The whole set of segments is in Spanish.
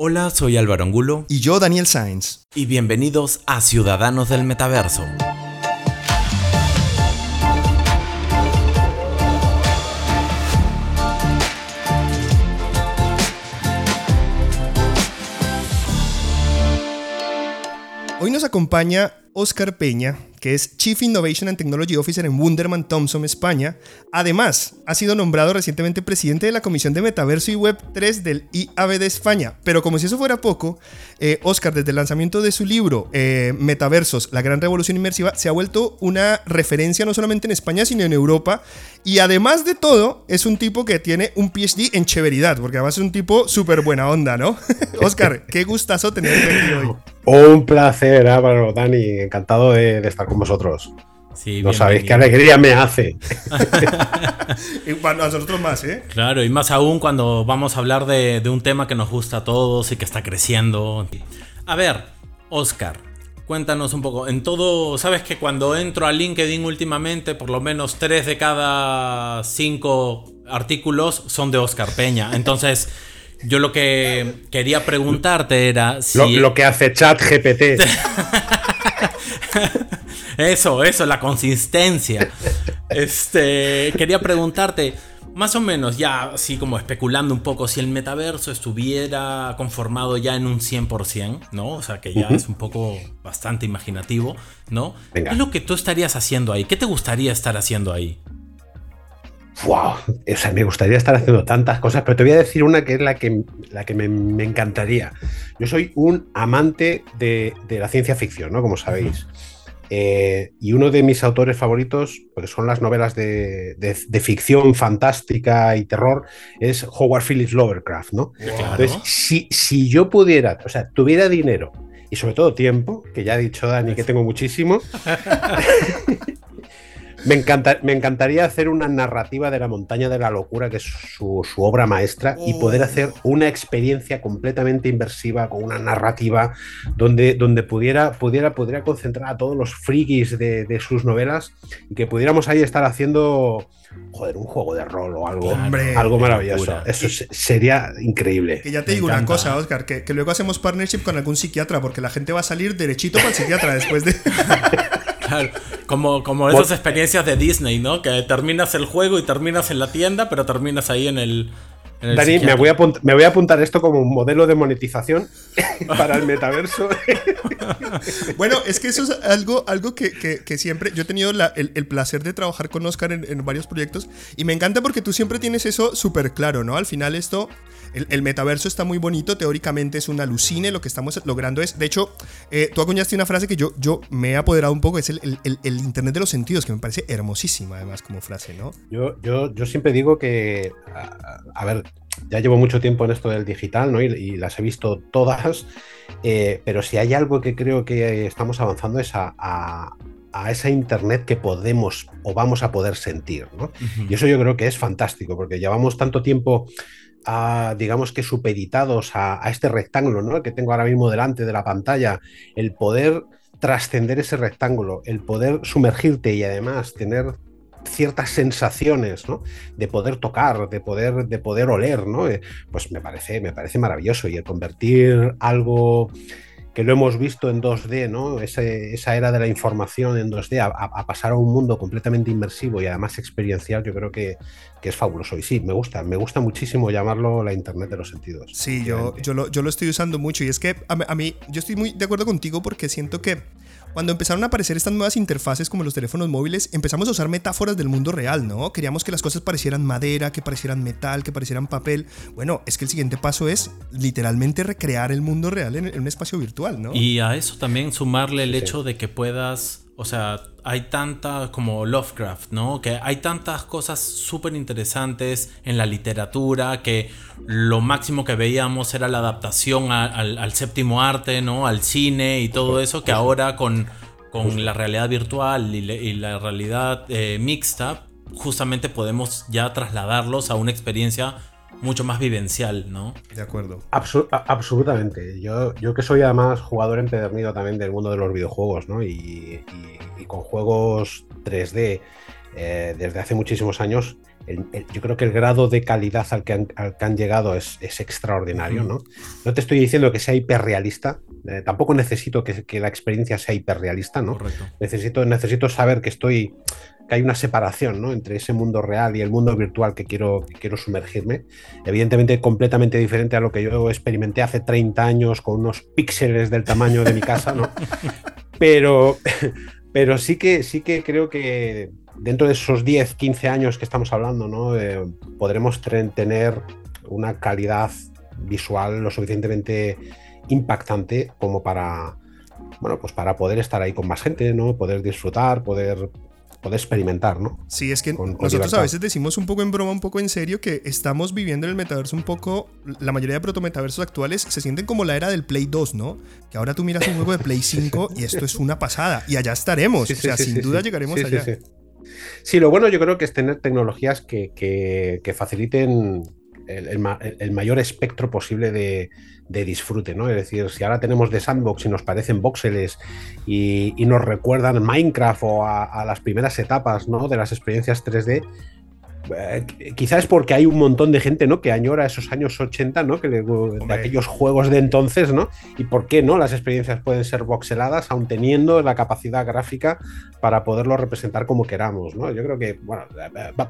Hola, soy Álvaro Angulo. Y yo, Daniel Sainz. Y bienvenidos a Ciudadanos del Metaverso. Hoy nos acompaña Oscar Peña, que es Chief Innovation and Technology Officer en Wunderman Thompson, España. Además, ha sido nombrado recientemente presidente de la Comisión de Metaverso y Web 3 del IAB de España. Pero como si eso fuera poco, eh, Oscar, desde el lanzamiento de su libro eh, Metaversos, la gran revolución inmersiva, se ha vuelto una referencia no solamente en España, sino en Europa. Y además de todo, es un tipo que tiene un PhD en cheveridad, porque además es un tipo súper buena onda, ¿no? Oscar, qué gustazo tenerte aquí hoy. Un placer, Álvaro, Dani, encantado de, de estar con vosotros. Sí, no sabéis qué alegría me hace. y para nosotros más, ¿eh? Claro, y más aún cuando vamos a hablar de, de, un tema que nos gusta a todos y que está creciendo. A ver, Oscar, cuéntanos un poco. En todo, sabes que cuando entro a LinkedIn últimamente, por lo menos tres de cada cinco artículos son de Oscar Peña. Entonces. Yo lo que quería preguntarte era si. Lo, lo que hace Chat GPT. eso, eso, la consistencia. Este. Quería preguntarte. Más o menos, ya así como especulando un poco, si el metaverso estuviera conformado ya en un 100%, ¿no? O sea, que ya uh -huh. es un poco bastante imaginativo, ¿no? Venga. ¿Qué es lo que tú estarías haciendo ahí? ¿Qué te gustaría estar haciendo ahí? Wow, o sea, me gustaría estar haciendo tantas cosas, pero te voy a decir una que es la que, la que me, me encantaría. Yo soy un amante de, de, la ciencia ficción, ¿no? Como sabéis. Eh, y uno de mis autores favoritos, pues son las novelas de, de, de, ficción fantástica y terror, es Howard Phillips Lovecraft, ¿no? Claro. Entonces, si, si yo pudiera, o sea, tuviera dinero y sobre todo tiempo, que ya ha dicho Dani que tengo muchísimo, me, encanta, me, encantaría hacer una narrativa de la montaña de la locura, que es su, su obra maestra, y poder hacer una experiencia completamente inversiva con una narrativa donde, donde pudiera, pudiera, pudiera concentrar a todos los frikis de, de sus novelas y que pudiéramos ahí estar haciendo joder, un juego de rol o algo, Hombre, algo maravilloso. Eso y, sería increíble. Que ya te Me digo encanta. una cosa, Oscar, que, que, luego hacemos partnership con algún psiquiatra, porque la gente va a salir derechito para el psiquiatra después de. Claro, como, como esas experiencias de Disney, ¿no? Que terminas el juego y terminas en la tienda, pero terminas ahí en el. Dani, me voy, a me voy, a apuntar esto como un modelo de monetización para el metaverso. bueno, es que eso es algo, algo que, que, que siempre. Yo he tenido la, el, el, placer de trabajar con Oscar en, en, varios proyectos y me encanta porque tú siempre tienes eso súper claro, ¿no? Al final, esto. El, el, metaverso está muy bonito, teóricamente es una alucine, lo que estamos logrando es, de hecho, eh, tú acuñaste una frase que yo, yo me he apoderado un poco, es el, el, el, Internet de los sentidos, que me parece hermosísima además como frase, ¿no? Yo, yo, yo siempre digo que, a, a ver, ya llevo mucho tiempo en esto del digital, ¿no? Y, y las he visto todas, eh, pero si hay algo que creo que estamos avanzando es a, a, a, esa internet que podemos o vamos a poder sentir, ¿no? Uh -huh. Y eso yo creo que es fantástico, porque llevamos tanto tiempo a, digamos que supeditados a, a, este rectángulo ¿no? que tengo ahora mismo delante de la pantalla, el poder trascender ese rectángulo, el poder sumergirte y además tener ciertas sensaciones, ¿no? De poder tocar, de poder, de poder oler, ¿no? Eh, pues me parece, me parece maravilloso. Y el convertir algo que lo hemos visto en 2D, ¿no? Ese, esa era de la información en 2D a, a, pasar a un mundo completamente inmersivo y además experiencial, yo creo que, que, es fabuloso. Y sí, me gusta, me gusta muchísimo llamarlo la Internet de los sentidos. Sí, yo, yo, lo, yo lo estoy usando mucho y es que a, a mí, yo estoy muy de acuerdo contigo porque siento que cuando empezaron a aparecer estas nuevas interfaces como los teléfonos móviles, empezamos a usar metáforas del mundo real, ¿no? Queríamos que las cosas parecieran madera, que parecieran metal, que parecieran papel. Bueno, es que el siguiente paso es literalmente recrear el mundo real en, en un espacio virtual, ¿no? Y a eso también sumarle el sí. hecho de que puedas o sea, hay tanta como Lovecraft, ¿no? Que hay tantas cosas súper interesantes en la literatura que lo máximo que veíamos era la adaptación a, al, al, séptimo arte, ¿no? Al cine y todo eso, que ahora con, con la realidad virtual y, le, y la realidad eh, mixta, justamente podemos ya trasladarlos a una experiencia mucho más vivencial, ¿no? De acuerdo. Absol absolutamente. Yo, yo que soy además jugador empedernido también del mundo de los videojuegos, ¿no? Y, y, y con juegos 3D eh, desde hace muchísimos años, yo creo que el grado de calidad al que han, llegado es, extraordinario, ¿no? No te estoy diciendo que sea hiperrealista, eh, tampoco necesito que, la experiencia sea hiperrealista, ¿no? Necesito, necesito saber que estoy que hay una separación ¿no? entre ese mundo real y el mundo virtual que quiero, quiero sumergirme. Evidentemente completamente diferente a lo que yo experimenté hace 30 años con unos píxeles del tamaño de mi casa, ¿no? Pero, pero sí, que, sí que creo que dentro de esos 10, 15 años que estamos hablando, ¿no? Eh, podremos tener una calidad visual lo suficientemente impactante como para, bueno, pues para poder estar ahí con más gente, ¿no? Poder disfrutar, poder poder experimentar, ¿no? Sí, es que nosotros a veces decimos un poco en broma, un poco en serio, que estamos viviendo en el metaverso un poco, la mayoría de protometaversos actuales se sienten como la era del Play 2, ¿no? Que ahora tú miras un juego de Play 5 y esto es una pasada, y allá estaremos, o sea, sin duda llegaremos allá. Sí, lo bueno yo creo que es tener tecnologías que, que, faciliten el, mayor espectro posible de, disfrute, ¿no? Es decir, si ahora tenemos de sandbox y nos parecen voxeles y, nos recuerdan Minecraft o a, a, las primeras etapas, ¿no? De las experiencias 3D, eh, quizás porque hay un montón de gente, ¿no? Que añora esos años 80, ¿no? Que de aquellos juegos de entonces, ¿no? Y por qué no las experiencias pueden ser voxeladas, aun teniendo la capacidad gráfica para poderlo representar como queramos, ¿no? Yo creo que, bueno,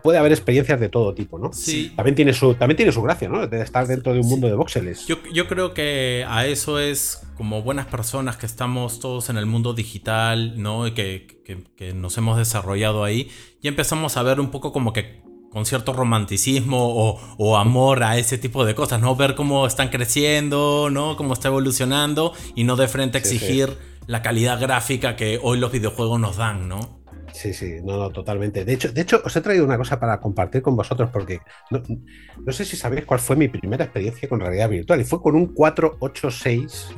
puede haber experiencias de todo tipo, ¿no? Sí. También tiene su, también tiene su gracia, ¿no? De estar dentro de un mundo de voxeles. Yo, yo creo que a eso es como buenas personas que estamos todos en el mundo digital, ¿no? Y que, que, que nos hemos desarrollado ahí, y empezamos a ver un poco como que con cierto romanticismo o, amor a ese tipo de cosas, ¿no? Ver cómo están creciendo, ¿no? Cómo está evolucionando y no de frente exigir la calidad gráfica que hoy los videojuegos nos dan, ¿no? Sí, sí, no, no, totalmente. De hecho, de hecho, os he traído una cosa para compartir con vosotros porque no, sé si sabéis cuál fue mi primera experiencia con realidad virtual y fue con un 486,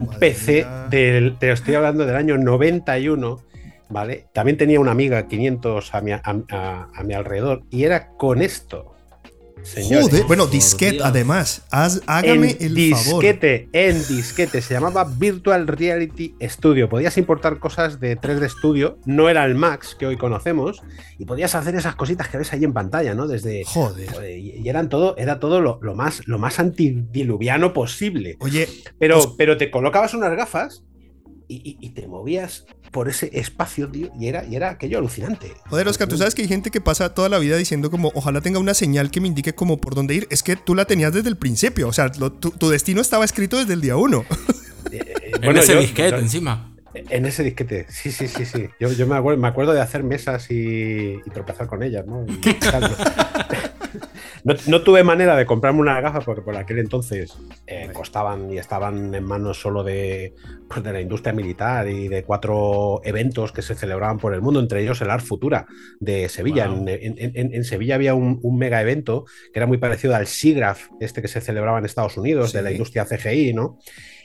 un PC del, te estoy hablando del año 91 ¿vale? También tenía una amiga 500 a mi, a, mi alrededor y era con esto. Joder, bueno, disquete además. hágame el disquete, En disquete, se llamaba Virtual Reality Studio. Podías importar cosas de 3D Studio, no era el Max que hoy conocemos, y podías hacer esas cositas que ves ahí en pantalla, ¿no? Desde. Joder. Y, eran todo, era todo lo, más, lo más antidiluviano posible. Oye. Pero, pues pero te colocabas unas gafas y, te movías por ese espacio, tío, y era, y era aquello alucinante. Joder, Oscar, tú sabes que hay gente que pasa toda la vida diciendo como, ojalá tenga una señal que me indique como por dónde ir. Es que tú la tenías desde el principio, o sea, tu, destino estaba escrito desde el día uno. Eh, eh, en ese disquete encima. En ese disquete, sí, sí, sí, sí. Yo, yo me, acuerdo, me, acuerdo, de hacer mesas y, tropezar con ellas, ¿no? No, tuve manera de comprarme una gafa porque por aquel entonces eh, costaban y estaban en manos solo de, pues, de la industria militar y de cuatro eventos que se celebraban por el mundo, entre ellos el Art Futura de Sevilla. En, Sevilla había un, mega evento que era muy parecido al SIGGRAPH, este que se celebraba en Estados Unidos, de la industria CGI, ¿no?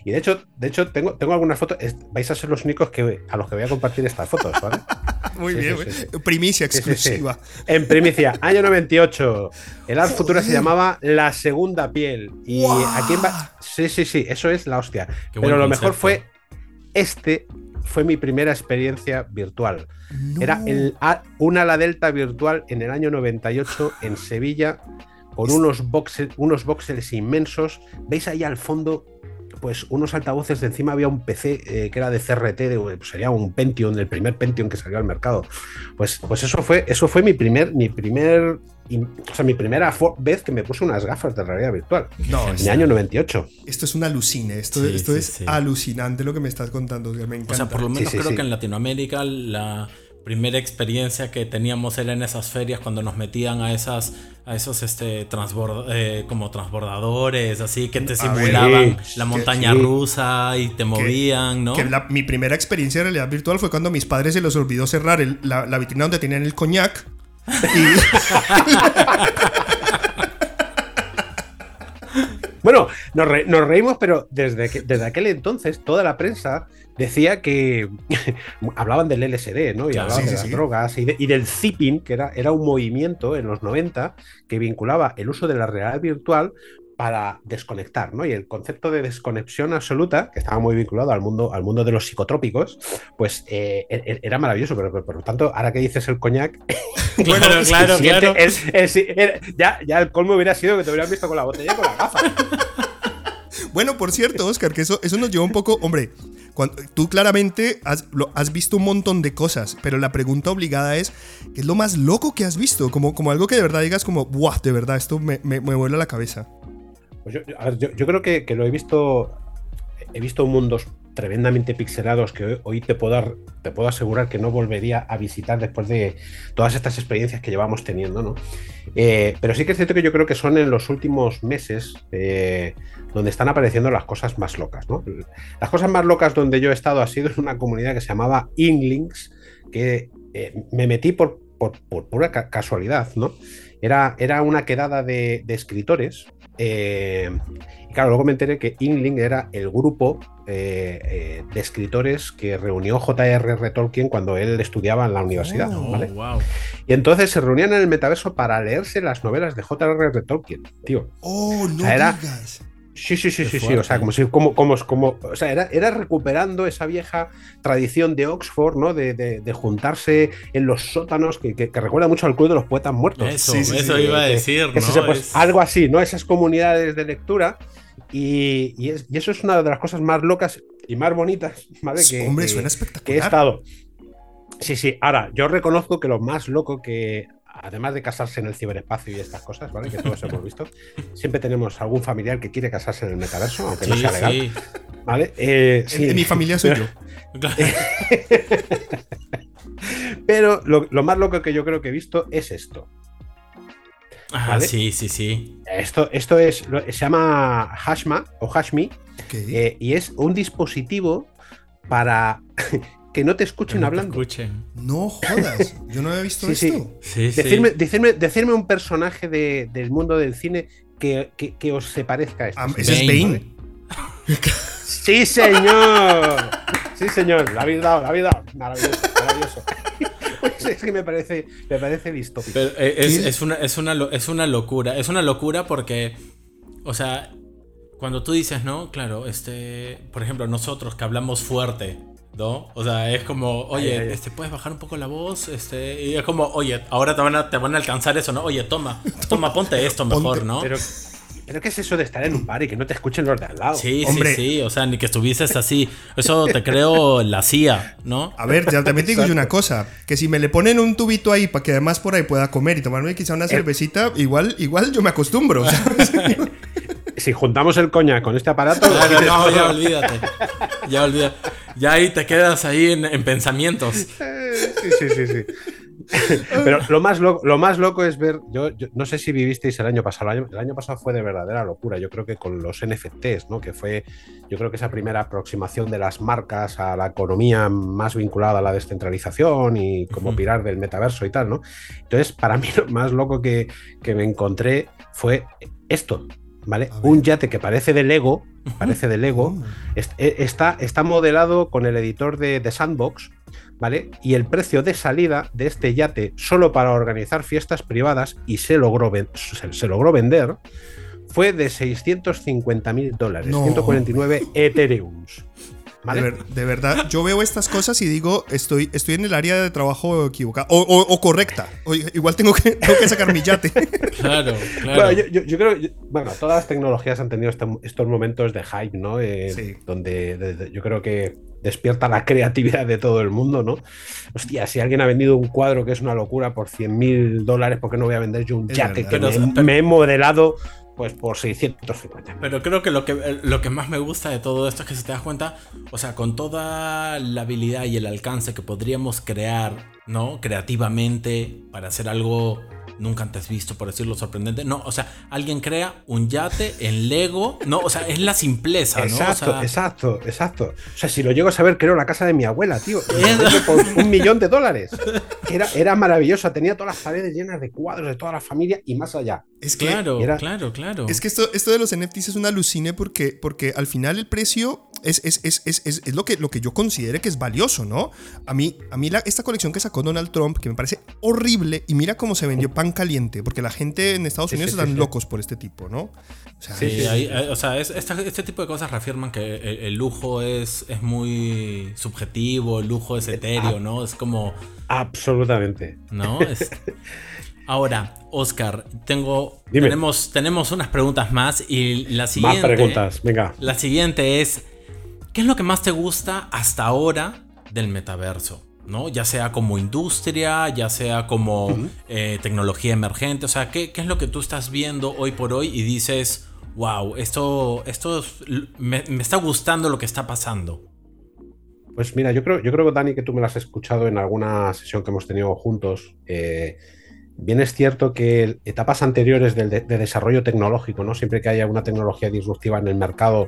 Y de hecho, de hecho tengo, tengo algunas fotos. Vais a ser los únicos que, a los que voy a compartir estas fotos, ¿vale? Muy bien, primicia exclusiva. En primicia, año 98. El Art Futura se llamaba La Segunda Piel. Y aquí va. Sí, sí, sí, eso es la hostia. Pero lo mejor fue este fue mi primera experiencia virtual. Era el, una La Delta virtual en el año 98 en Sevilla con unos boxes, unos boxes inmensos. ¿Veis ahí al fondo pues unos altavoces de encima había un PC eh, que era de CRT, de, pues sería un Pentium, el primer Pentium que salió al mercado. Pues, pues eso fue, eso fue mi primer, mi primer, o sea, mi primera vez que me puse unas gafas de realidad virtual. No, en el año 98. Esto es un alucine, esto, esto es alucinante lo que me estás contando, me encanta. O sea, por lo menos creo que en Latinoamérica la primera experiencia que teníamos era en esas ferias cuando nos metían a esas a esos este eh, como transbordadores así que te simulaban la montaña rusa y te movían no mi primera experiencia de realidad virtual fue cuando a mis padres se les olvidó cerrar la, la, vitrina donde tenían el coñac y Bueno, nos, reímos, pero desde, desde aquel entonces toda la prensa decía que hablaban del LSD, ¿no? Y hablaban de las drogas y, del zipping, que era, era un movimiento en los 90 que vinculaba el uso de la realidad virtual para desconectar, ¿no? Y el concepto de desconexión absoluta, que estaba muy vinculado al mundo, al mundo de los psicotrópicos, pues eh, e, e, era maravilloso, pero, por lo tanto, ahora que dices el coñac, claro, claro, claro. ya, ya el colmo hubiera sido que te hubieran visto con la botella y con la gafa. Bueno, por cierto, Oscar, que eso, eso nos lleva un poco, hombre, tú claramente has, has, visto un montón de cosas, pero la pregunta obligada es, ¿qué es lo más loco que has visto? Como, como algo que de verdad digas como, ¡buah! De verdad, esto me, me, me vuela la cabeza. Pues yo, yo, creo que, lo he visto, he visto mundos tremendamente pixelados que hoy, te, puedo te puedo asegurar que no volvería a visitar después de todas estas experiencias que llevamos teniendo, ¿no? Eh, pero sí que es cierto que yo creo que son en los últimos meses eh, donde están apareciendo las cosas más locas, ¿no? Las cosas más locas donde yo he estado ha sido en una comunidad que se llamaba Inglings, que eh, me metí por, por, pura casualidad, ¿no? Era, era una quedada de, de escritores eh, y claro, luego me enteré que Ingling era el grupo eh, eh, de escritores que reunió J.R.R. Tolkien cuando él estudiaba en la universidad. Oh, y entonces se reunían en el metaverso para leerse las novelas de J.R.R. Tolkien, tío. Oh, no digas. Sí, sí, sí, sí, sí. O sea, como si, como, como, como, o sea, era, era, recuperando esa vieja tradición de Oxford, ¿no? De, de, juntarse en los sótanos, que, que, recuerda mucho al club de los poetas muertos. Eso, eso iba a decir, ¿no? Pues, algo así, ¿no? Esas comunidades de lectura. Y, y, es, y, eso es una de las cosas más locas y más bonitas, ¿vale? Que, Hombre, suena espectacular. Que he estado. Sí, sí. Ahora, yo reconozco que lo más loco que además de casarse en el ciberespacio y estas cosas, ¿vale? Que todos hemos visto, siempre tenemos algún familiar que quiere casarse en el metaverso, aunque no sea legal. ¿Vale? Eh, en, mi familia soy yo. Pero lo, más loco que yo creo que he visto es esto. Ah, sí, sí, sí. Esto, esto es, se llama Hashma o Hashmi eh, y es un dispositivo para que no te escuchen hablando. No jodas, yo no había visto esto. Sí. decirme, decirme, un personaje del mundo del cine que, que, os se parezca a este. ese es Bane. sí, señor. Sí, señor. La habéis dado, la habéis dado. Maravilloso, maravilloso. Pues es que me parece, me parece distópico. Eh, es, una, es, una, es una locura. Es una locura porque, o sea, cuando tú dices, ¿no? Claro, este, por ejemplo, nosotros que hablamos fuerte, ¿no? O sea, es como, oye, este, puedes bajar un poco la voz, este, y es como, oye, ahora te van a, te van a alcanzar eso, ¿no? Oye, toma, toma, ponte esto mejor, ¿no? Pero, pero ¿qué es eso de estar en un bar y que no te escuchen los de al lado? Sí, sí, sí, o sea, ni que estuvieses así. Eso te creo la CIA, ¿no? A ver, ya también te digo una cosa, que si me le ponen un tubito ahí para que además por ahí pueda comer y tomarme quizá una eh. cervecita, igual, igual yo me acostumbro, si juntamos el coña con este aparato. no, ya olvídate. Ya olvídate. Ya ahí te quedas ahí en, pensamientos. Sí, sí, sí, sí. Pero lo más, loco, lo más loco es ver, yo, no sé si vivisteis el año pasado, el año, pasado fue de verdadera locura, yo creo que con los NFTs, ¿no? que fue, yo creo que esa primera aproximación de las marcas a la economía más vinculada a la descentralización y como pilar del metaverso y tal, ¿no? Entonces, para mí lo más loco que, que me encontré fue esto, ¿vale? Un yate que parece de Lego, parece de Lego, oh. e, está, está modelado con el editor de, de, Sandbox, ¿vale? Y el precio de salida de este yate solo para organizar fiestas privadas y se logró, se, logró vender fue de 650 mil dólares, 149 Ethereums. De, verdad, yo veo estas cosas y digo, estoy, estoy en el área de trabajo equivocada o, correcta. igual tengo que, que sacar mi yate. Claro, claro. Bueno, yo, creo, bueno, todas las tecnologías han tenido este, estos momentos de hype, ¿no? Eh, donde yo creo que despierta la creatividad de todo el mundo, ¿no? Hostia, si alguien ha vendido un cuadro que es una locura por 100 mil dólares, ¿por qué no voy a vender yo un yate que me, he modelado pues por 650. Pero creo que lo, que lo que más me gusta de todo esto es que si te das cuenta, o sea, con toda la habilidad y el alcance que podríamos crear, ¿no? Creativamente para hacer algo nunca antes visto, por decirlo sorprendente. No, o sea, alguien crea un yate en Lego. No, o sea, es la simpleza, ¿no? Exacto, exacto, exacto. O sea, si lo llego a saber, creo la casa de mi abuela, tío. por un millón de dólares. Era, era maravillosa, tenía todas las paredes llenas de cuadros de toda la familia y más allá. Es claro, claro, claro. Es que esto, esto de los NFTs es una alucine porque, porque al final el precio es, es, es, es, lo, que, lo que yo considere que es valioso, ¿no? A mí, a mí la, esta colección que sacó Donald Trump, que me parece horrible, y mira cómo se vendió pan caliente, porque la gente en Estados Unidos están locos por este tipo, ¿no? O sea, sí, o sea este, tipo de cosas reafirman que el, lujo es, es muy subjetivo, el lujo es etéreo, ¿no? Es como... Absolutamente. ¿No? Ahora, Oscar, tengo, tenemos, tenemos unas preguntas más y la siguiente. Más preguntas, venga. La siguiente es: ¿qué es lo que más te gusta hasta ahora del metaverso? ¿No? Ya sea como industria, ya sea como eh, tecnología emergente. O sea, ¿qué, es lo que tú estás viendo hoy por hoy y dices, wow, esto, esto me, está gustando lo que está pasando? Pues mira, yo creo, yo creo, Dani, que tú me lo has escuchado en alguna sesión que hemos tenido juntos. Eh, Bien es cierto que etapas anteriores de, desarrollo tecnológico, ¿no? siempre que haya una tecnología disruptiva en el mercado,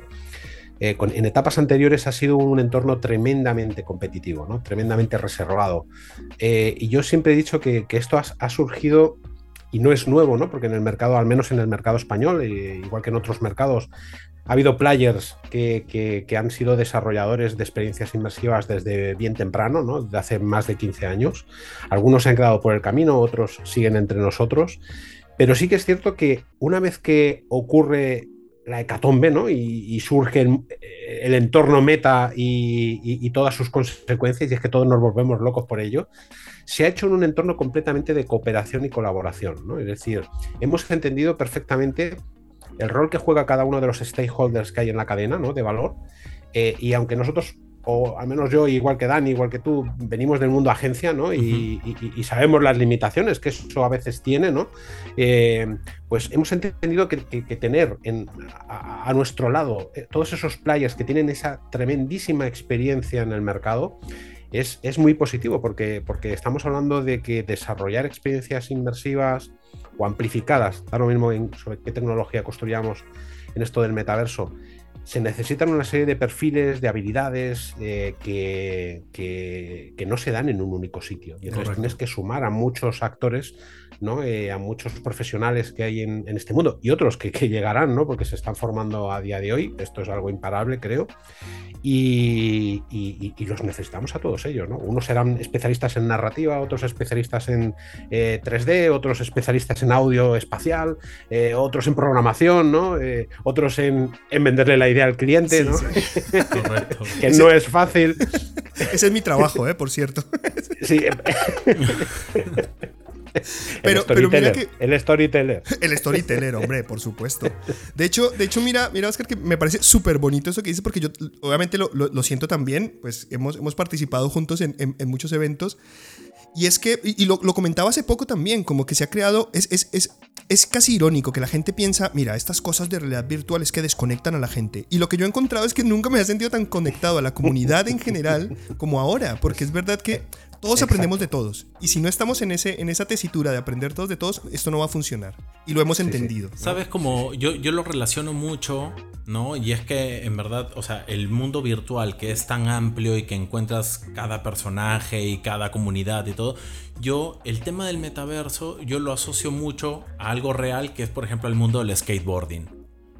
eh, en etapas anteriores ha sido un entorno tremendamente competitivo, ¿no? tremendamente reservado. Eh, y yo siempre he dicho que, esto ha, surgido y no es nuevo, ¿no? porque en el mercado, al menos en el mercado español, eh, igual que en otros mercados, ha habido players que, han sido desarrolladores de experiencias inmersivas desde bien temprano, ¿no? desde hace más de 15 años. Algunos se han quedado por el camino, otros siguen entre nosotros. Pero sí que es cierto que una vez que ocurre la hecatombe ¿no? y, surge el, entorno meta y, todas sus consecuencias, y es que todos nos volvemos locos por ello, se ha hecho en un entorno completamente de cooperación y colaboración. ¿no? Es decir, hemos entendido perfectamente el rol que juega cada uno de los stakeholders que hay en la cadena ¿no? de valor. Eh, y aunque nosotros, o al menos yo, igual que Dani, igual que tú, venimos del mundo agencia ¿no? y, sabemos las limitaciones que eso a veces tiene, ¿no? Eh, pues hemos entendido que, tener en, a, nuestro lado eh, todos esos players que tienen esa tremendísima experiencia en el mercado, es, es, muy positivo porque, porque estamos hablando de que desarrollar experiencias inmersivas o amplificadas, da lo mismo en, sobre qué tecnología construyamos en esto del metaverso, se necesitan una serie de perfiles, de habilidades eh, que, que, no se dan en un único sitio. Y entonces tienes que sumar a muchos actores, ¿no? Eh, a muchos profesionales que hay en, este mundo y otros que, llegarán, ¿no? porque se están formando a día de hoy. Esto es algo imparable, creo. Y, los necesitamos a todos ellos. ¿no? Unos serán especialistas en narrativa, otros especialistas en 3D, eh, otros especialistas en audio espacial, otros en programación, ¿no? otros en, en venderle la idea al cliente, ¿no? que no es fácil. Ese es mi trabajo, ¿eh? por cierto. sí. pero, pero mira que, el storyteller. El storyteller, hombre, por supuesto. De hecho, de hecho mira, mira, Oscar, que me parece súper bonito eso que dices, porque yo obviamente lo, siento también, pues hemos, hemos participado juntos en, en muchos eventos. Y es que, y lo, comentaba hace poco también, como que se ha creado, es, es, es, es, casi irónico que la gente piensa, mira, estas cosas de realidad virtual es que desconectan a la gente. Y lo que yo he encontrado es que nunca me he sentido tan conectado a la comunidad en general como ahora, porque es verdad que todos aprendemos de todos. Y si no estamos en, ese, en esa tesitura de aprender todos de todos, esto no va a funcionar. Y lo hemos entendido. Sabes, como yo, yo lo relaciono mucho, ¿no? Y es que en verdad, o sea, el mundo virtual que es tan amplio y que encuentras cada personaje y cada comunidad y todo, yo el tema del metaverso, yo lo asocio mucho a algo real que es, por ejemplo, el mundo del skateboarding,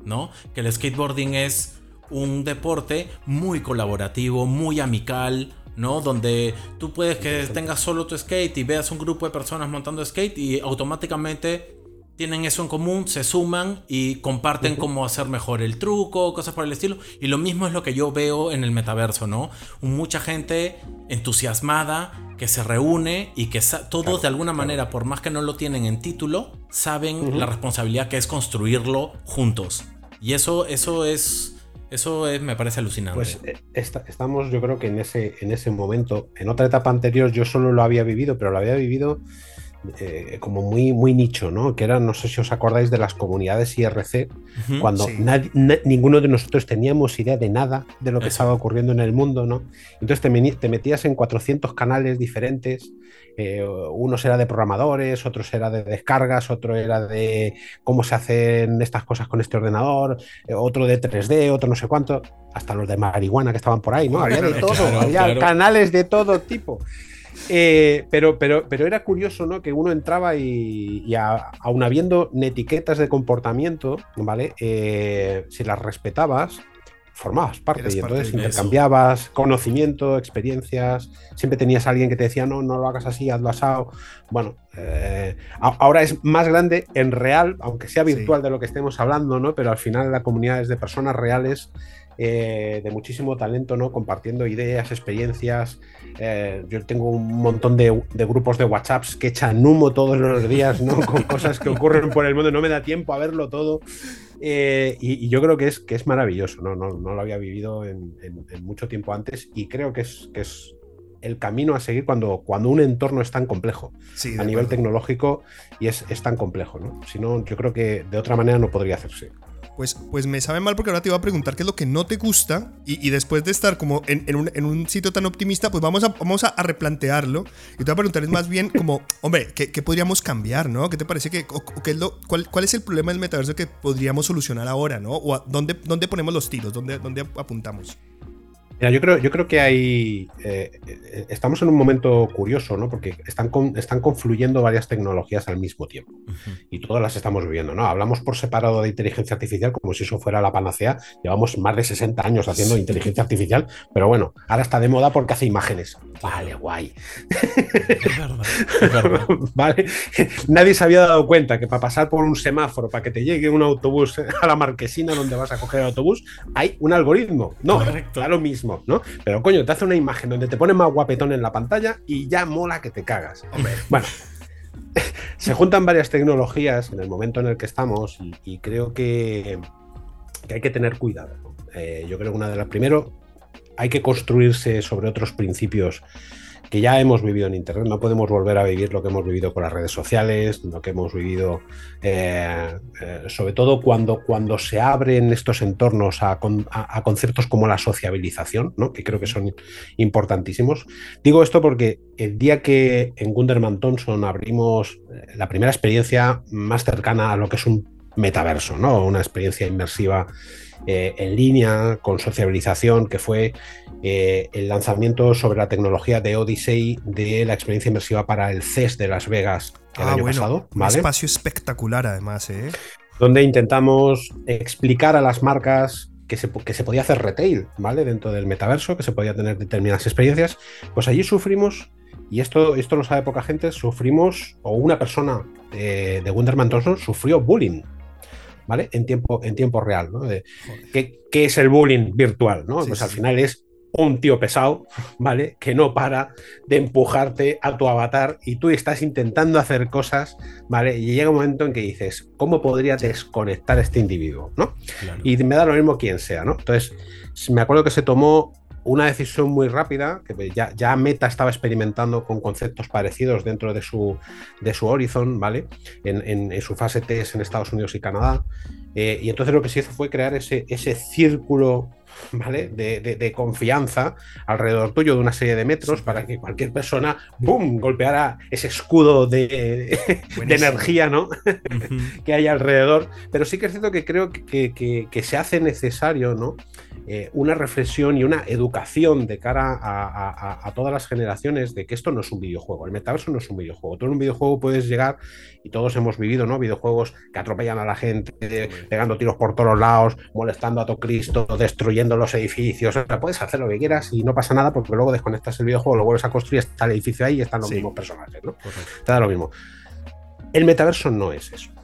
¿no? Que el skateboarding es un deporte muy colaborativo, muy amical, ¿no? Donde tú puedes que tengas solo tu skate y veas un grupo de personas montando skate y automáticamente tienen eso en común, se suman y comparten cómo hacer mejor el truco, cosas por el estilo. Y lo mismo es lo que yo veo en el metaverso, ¿no? Mucha gente entusiasmada que se reúne y que todos de alguna manera, por más que no lo tienen en título, saben la responsabilidad que es construirlo juntos. Y eso, eso es eso me parece alucinante. Pues eh, estamos, yo creo que en ese, en ese momento, en otra etapa anterior yo solo lo había vivido, pero lo había vivido eh, como muy, muy nicho, ¿no? Que era, no sé si os acordáis de las comunidades IRC, cuando ninguno de nosotros teníamos idea de nada de lo que estaba ocurriendo en el mundo, ¿no? Entonces te, metías en 400 canales diferentes, eh, unos era de programadores, otros era de descargas, otro era de cómo se hacen estas cosas con este ordenador, eh, otro de 3D, otro no sé cuánto, hasta los de marihuana que estaban por ahí, ¿no? Había de todo, había canales de todo tipo. Eh, pero, pero, pero era curioso, ¿no? Que uno entraba y, aún habiendo etiquetas de comportamiento, ¿vale? Eh, si las respetabas, formabas parte y entonces intercambiabas conocimiento, experiencias, siempre tenías a alguien que te decía, no, no lo hagas así, hazlo asado. Bueno, eh, ahora es más grande en real, aunque sea virtual de lo que estemos hablando, ¿no? Pero al final la comunidad es de personas reales eh, de muchísimo talento, ¿no? Compartiendo ideas, experiencias. Eh, yo tengo un montón de, grupos de WhatsApps que echan humo todos los días, ¿no? Con cosas que ocurren por el mundo. No me da tiempo a verlo todo. Eh, y, yo creo que es, que es maravilloso, ¿no? No, lo había vivido en, mucho tiempo antes y creo que es, que es el camino a seguir cuando, cuando un entorno es tan complejo a nivel tecnológico y es, es, tan complejo, ¿no? Si no, yo creo que de otra manera no podría hacerse pues, pues me sabe mal porque ahora te iba a preguntar qué es lo que no te gusta y, después de estar como en, un, sitio tan optimista, pues vamos a, vamos a, replantearlo y te voy a preguntar más bien como, hombre, ¿qué, podríamos cambiar, no? ¿Qué te parece que, qué es lo, cuál, cuál, es el problema del metaverso que podríamos solucionar ahora, no? ¿O dónde, dónde ponemos los tiros, dónde, dónde apuntamos? Yo creo, yo creo que hay. Eh, eh, estamos en un momento curioso, ¿no? Porque están, están confluyendo varias tecnologías al mismo tiempo. Y todas las estamos viviendo, ¿no? Hablamos por separado de inteligencia artificial como si eso fuera la panacea. Llevamos más de 60 años haciendo inteligencia artificial, pero bueno, ahora está de moda porque hace imágenes. Vale, guay. vale. Nadie se había dado cuenta que para pasar por un semáforo, para que te llegue un autobús a la marquesina donde vas a coger el autobús, hay un algoritmo. No, da lo mismo. ¿No? Pero coño, te hace una imagen donde te pone más guapetón en la pantalla y ya mola que te cagas. Bueno, se juntan varias tecnologías en el momento en el que estamos y, creo que, hay que tener cuidado. Eh, yo creo que una de las primero hay que construirse sobre otros principios que ya hemos vivido en Internet. No podemos volver a vivir lo que hemos vivido con las redes sociales, lo que hemos vivido, eh, eh, sobre todo cuando, cuando se abren estos entornos a, conceptos como la sociabilización, ¿no? que creo que son importantísimos. Digo esto porque el día que en Gunderman Thompson abrimos eh, la primera experiencia más cercana a lo que es un metaverso, ¿no? una experiencia inmersiva eh, en línea, con sociabilización, que fue eh, el lanzamiento sobre la tecnología de Odyssey de la experiencia inmersiva para el CES de Las Vegas el ah, año pasado. Un espacio espectacular, además, ¿eh? Donde intentamos explicar a las marcas que se, que se, podía hacer retail, ¿vale? Dentro del metaverso, que se podía tener determinadas experiencias. Pues allí sufrimos, y esto, esto lo sabe poca gente, sufrimos, o una persona de, de Wonderman Thompson sufrió bullying ¿vale? En tiempo, en tiempo real, ¿no? ¿qué, es el bullying virtual, ¿no? pues al final es un tío pesado, ¿vale? Que no para de empujarte a tu avatar y tú estás intentando hacer cosas, ¿vale? Y llega un momento en que dices, ¿cómo podría desconectar a este individuo, ¿no? Y me da lo mismo quien sea, ¿no? Entonces, me acuerdo que se tomó una decisión muy rápida, que ya, ya, Meta estaba experimentando con conceptos parecidos dentro de su, de su Horizon, ¿vale? En, su fase test en Estados Unidos y Canadá. Eh, y entonces lo que se hizo fue crear ese, ese círculo ¿vale? De, confianza alrededor tuyo de una serie de metros para que cualquier persona, ¡boom!, golpeara ese escudo de, energía, ¿no? que hay alrededor. Pero sí que es cierto que creo que, que se hace necesario, ¿no? Eh, una reflexión y una educación de cara a, todas las generaciones de que esto no es un videojuego. El metaverso no es un videojuego. Tú en un videojuego puedes llegar, y todos hemos vivido, ¿no? Videojuegos que atropellan a la gente, pegando tiros por todos lados, molestando a todo Cristo, destruyendo los edificios. O sea, puedes hacer lo que quieras y no pasa nada porque luego desconectas el videojuego, lo vuelves a construir, está el edificio ahí y están los mismos personajes, ¿no? Te da lo mismo. El metaverso no es eso.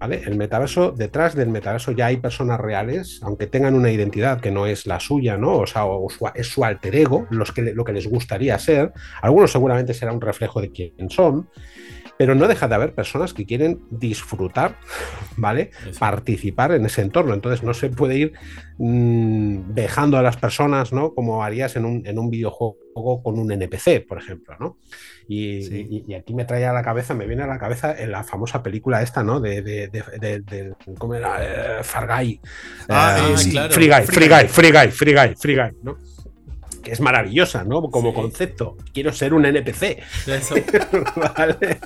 El metaverso, detrás del metaverso ya hay personas reales, aunque tengan una identidad que no es la suya, ¿no? O sea, es su alter ego, los que, lo que les gustaría ser. Algunos seguramente será un reflejo de quién son, pero no deja de haber personas que quieren disfrutar, ¿vale? Participar en ese entorno. Entonces no se puede ir mm, dejando a las personas, ¿no? Como harías en un, en un videojuego con un NPC, por ejemplo, ¿no? Y, aquí me trae a la cabeza, me viene a la cabeza en la famosa película esta, ¿no? De, de, de, ¿cómo era? Eh, Fargai. Ah, eh, Free Guy, Free Guy, Free Guy, Free Guy, Free Guy, ¿no? Que es maravillosa, ¿no? Como concepto. Quiero ser un NPC. Eso. vale.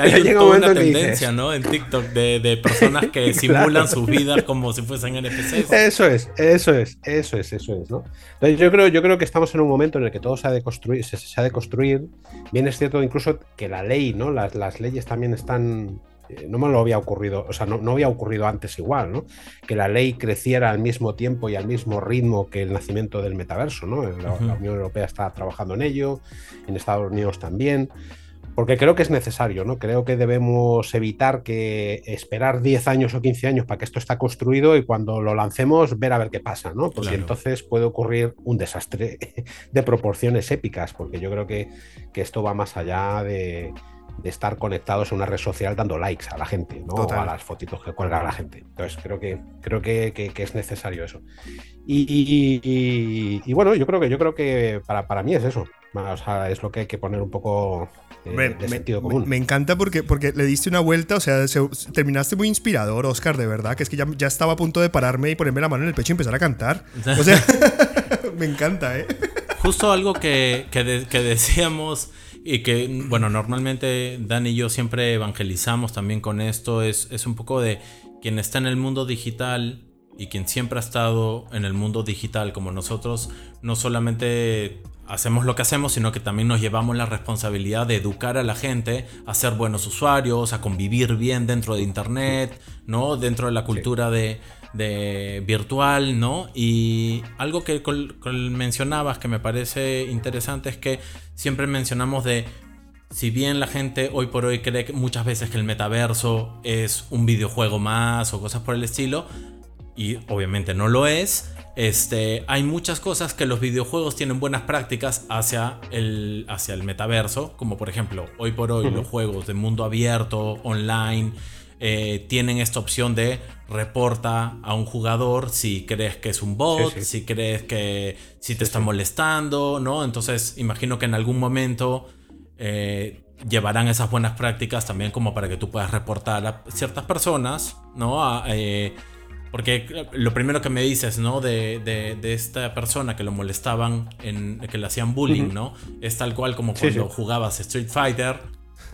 Hay una tendencia, ¿no? En TikTok de, personas que simulan sus vidas como si fuesen NPCs. Eso es, eso es, eso es, eso es, ¿no? Entonces yo creo, yo creo que estamos en un momento en el que todo se ha de construir, se, ha de construir. Bien es cierto incluso que la ley, ¿no? Las, las leyes también están eh, no me lo había ocurrido, o sea, no, no, había ocurrido antes igual, ¿no? Que la ley creciera al mismo tiempo y al mismo ritmo que el nacimiento del metaverso, ¿no? La, la Unión Europea está trabajando en ello, en Estados Unidos también porque creo que es necesario, ¿no? Creo que debemos evitar que esperar 10 años o 15 años para que esto está construido y cuando lo lancemos ver a ver qué pasa, ¿no? Porque entonces puede ocurrir un desastre de proporciones épicas, porque yo creo que, que esto va más allá de, de, estar conectados en una red social dando likes a la gente, ¿no? O a las fotitos que cuelga la gente. Entonces creo que, creo que, que, que es necesario eso. Y, y, y, y, bueno, yo creo que yo creo que para, para mí es eso. O sea, es lo que hay que poner un poco me, de sentido común. Me, me, encanta porque, porque le diste una vuelta, o sea, se, terminaste muy inspirador, Oscar, de verdad, que es que ya, ya, estaba a punto de pararme y ponerme la mano en el pecho y empezar a cantar. O sea, me encanta, ¿eh? Justo algo que, que, de, que decíamos y que, bueno, normalmente Dan y yo siempre evangelizamos también con esto, es, es un poco de quien está en el mundo digital y quien siempre ha estado en el mundo digital como nosotros, no solamente hacemos lo que hacemos, sino que también nos llevamos la responsabilidad de educar a la gente a ser buenos usuarios, a convivir bien dentro de Internet, ¿no? Dentro de la cultura sí. de, de, virtual, ¿no? Y algo que col, col mencionabas que me parece interesante es que siempre mencionamos de si bien la gente hoy por hoy cree que muchas veces que el metaverso es un videojuego más o cosas por el estilo, y obviamente no lo es, este, hay muchas cosas que los videojuegos tienen buenas prácticas hacia el, hacia el metaverso, como por ejemplo, hoy por hoy uh -huh. los juegos de mundo abierto, online, eh, tienen esta opción de reporta a un jugador si crees que es un bot, sí, sí. si crees que si te sí, está molestando, ¿no? Entonces imagino que en algún momento eh, llevarán esas buenas prácticas también como para que tú puedas reportar a ciertas personas, ¿no? A, eh, porque lo primero que me dices, ¿no? De, de, de, esta persona que lo molestaban, en, que le hacían bullying, uh -huh. ¿no? Es tal cual como cuando jugabas Street Fighter,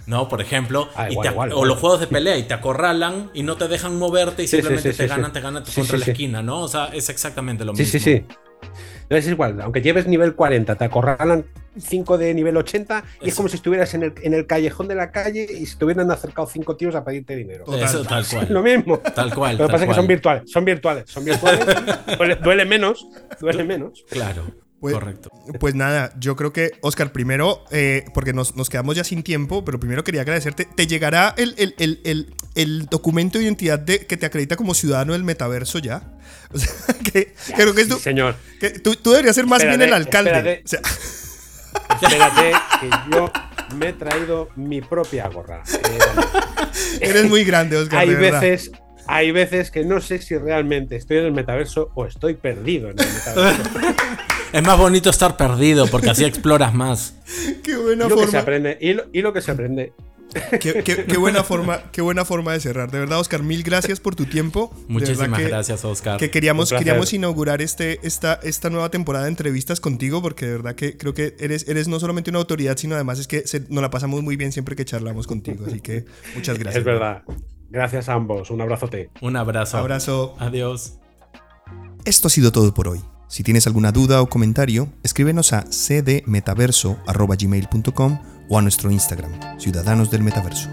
¿no? Por ejemplo. Ah, y igual, te, igual, o los juegos de pelea y te acorralan y no te dejan moverte y sí, simplemente te ganan, te ganan contra la esquina, ¿no? O sea, es exactamente lo mismo. Sí, sí, sí. No es igual, aunque lleves nivel 40, te acorralan 5 de nivel 80 y Eso. es como si estuvieras en el, en el, callejón de la calle y se te hubieran acercado 5 tíos a pedirte dinero. Eso, tal cual. Lo mismo. Tal cual. Lo que pasa es que son virtuales, son virtuales, son virtuales. duele, duele, menos, duele menos. Claro. Pues, Correcto. Pues nada, yo creo que, Oscar, primero, eh, porque nos, nos, quedamos ya sin tiempo, pero primero quería agradecerte. ¿Te llegará el, el, el, el documento de identidad de, que te acredita como ciudadano del metaverso ya? O sea, que, ya, creo que es tu, sí, señor. Que tú, tú, deberías ser más espérate, bien el alcalde. Espérate, o sea. espérate que yo me he traído mi propia gorra. Eh, Eres muy grande, Oscar. Hay veces, hay veces que no sé si realmente estoy en el metaverso o estoy perdido en el metaverso. es más bonito estar perdido porque así exploras más. Qué buena y lo forma. Que se aprende, y, lo, y lo que se aprende Qué, qué, qué, buena forma, qué buena forma de cerrar. De verdad, Oscar, mil gracias por tu tiempo. Muchísimas que, gracias, Oscar. Que queríamos, queríamos inaugurar este, esta, esta nueva temporada de entrevistas contigo, porque de verdad que creo que eres, eres no solamente una autoridad, sino además es que se, nos la pasamos muy bien siempre que charlamos contigo. Así que muchas gracias. Es verdad. Gracias a ambos. Un abrazote. Un abrazo. Abrazo. Adiós. Esto ha sido todo por hoy. Si tienes alguna duda o comentario, escríbenos a cdmetaverso.gmail.com o a nuestro Instagram, Ciudadanos del Metaverso.